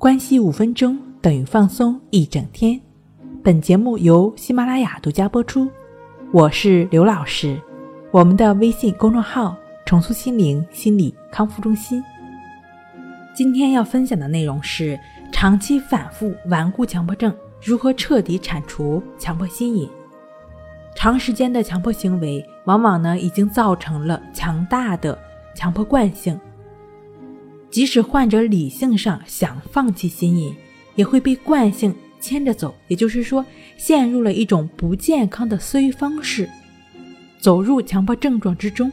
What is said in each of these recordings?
关系五分钟等于放松一整天。本节目由喜马拉雅独家播出。我是刘老师，我们的微信公众号“重塑心灵心理康复中心”。今天要分享的内容是：长期反复顽固强迫症如何彻底铲除强迫心瘾。长时间的强迫行为，往往呢已经造成了强大的强迫惯性。即使患者理性上想放弃心瘾，也会被惯性牵着走。也就是说，陷入了一种不健康的思维方式，走入强迫症状之中。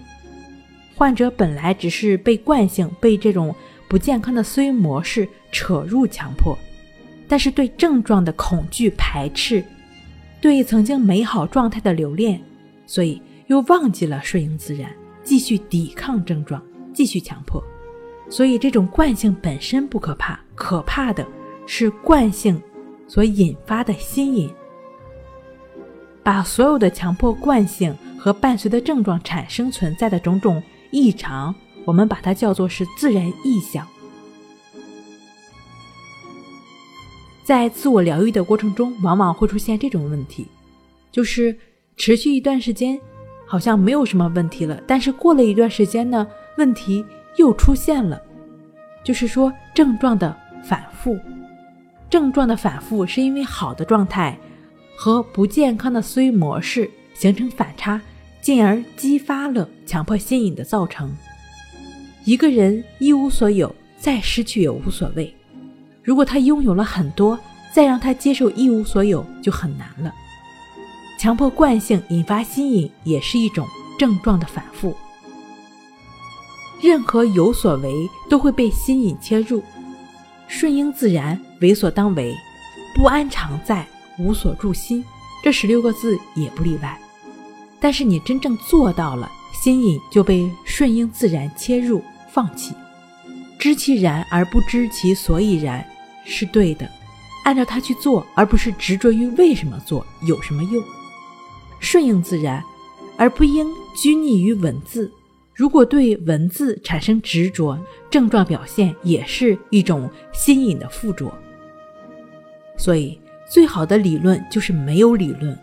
患者本来只是被惯性、被这种不健康的思维模式扯入强迫，但是对症状的恐惧、排斥，对曾经美好状态的留恋，所以又忘记了顺应自然，继续抵抗症状，继续强迫。所以，这种惯性本身不可怕，可怕的是惯性所引发的心瘾。把所有的强迫惯性和伴随的症状产生存在的种种异常，我们把它叫做是自然异象。在自我疗愈的过程中，往往会出现这种问题，就是持续一段时间，好像没有什么问题了，但是过了一段时间呢，问题。又出现了，就是说症状的反复，症状的反复是因为好的状态和不健康的思维模式形成反差，进而激发了强迫心瘾的造成。一个人一无所有，再失去也无所谓；如果他拥有了很多，再让他接受一无所有就很难了。强迫惯性引发心瘾，也是一种症状的反复。任何有所为都会被心引切入，顺应自然，为所当为，不安常在，无所住心，这十六个字也不例外。但是你真正做到了，心瘾就被顺应自然切入放弃，知其然而不知其所以然，是对的。按照它去做，而不是执着于为什么做，有什么用。顺应自然，而不应拘泥于文字。如果对文字产生执着，症状表现也是一种心瘾的附着。所以，最好的理论就是没有理论；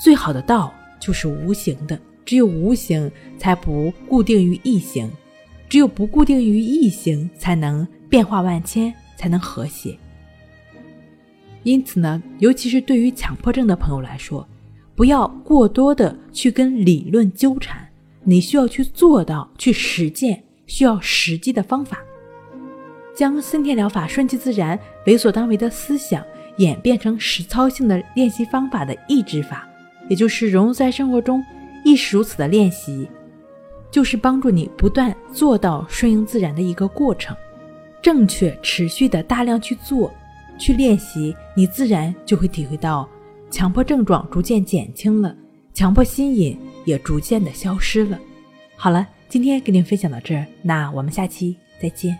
最好的道就是无形的。只有无形，才不固定于一形；只有不固定于一形，才能变化万千，才能和谐。因此呢，尤其是对于强迫症的朋友来说，不要过多的去跟理论纠缠。你需要去做到，去实践，需要实际的方法，将森田疗法顺其自然、为所当为的思想演变成实操性的练习方法的意志法，也就是融入在生活中，亦是如此的练习，就是帮助你不断做到顺应自然的一个过程。正确、持续的大量去做、去练习，你自然就会体会到强迫症状逐渐减轻了，强迫心瘾。也逐渐的消失了。好了，今天跟您分享到这儿，那我们下期再见。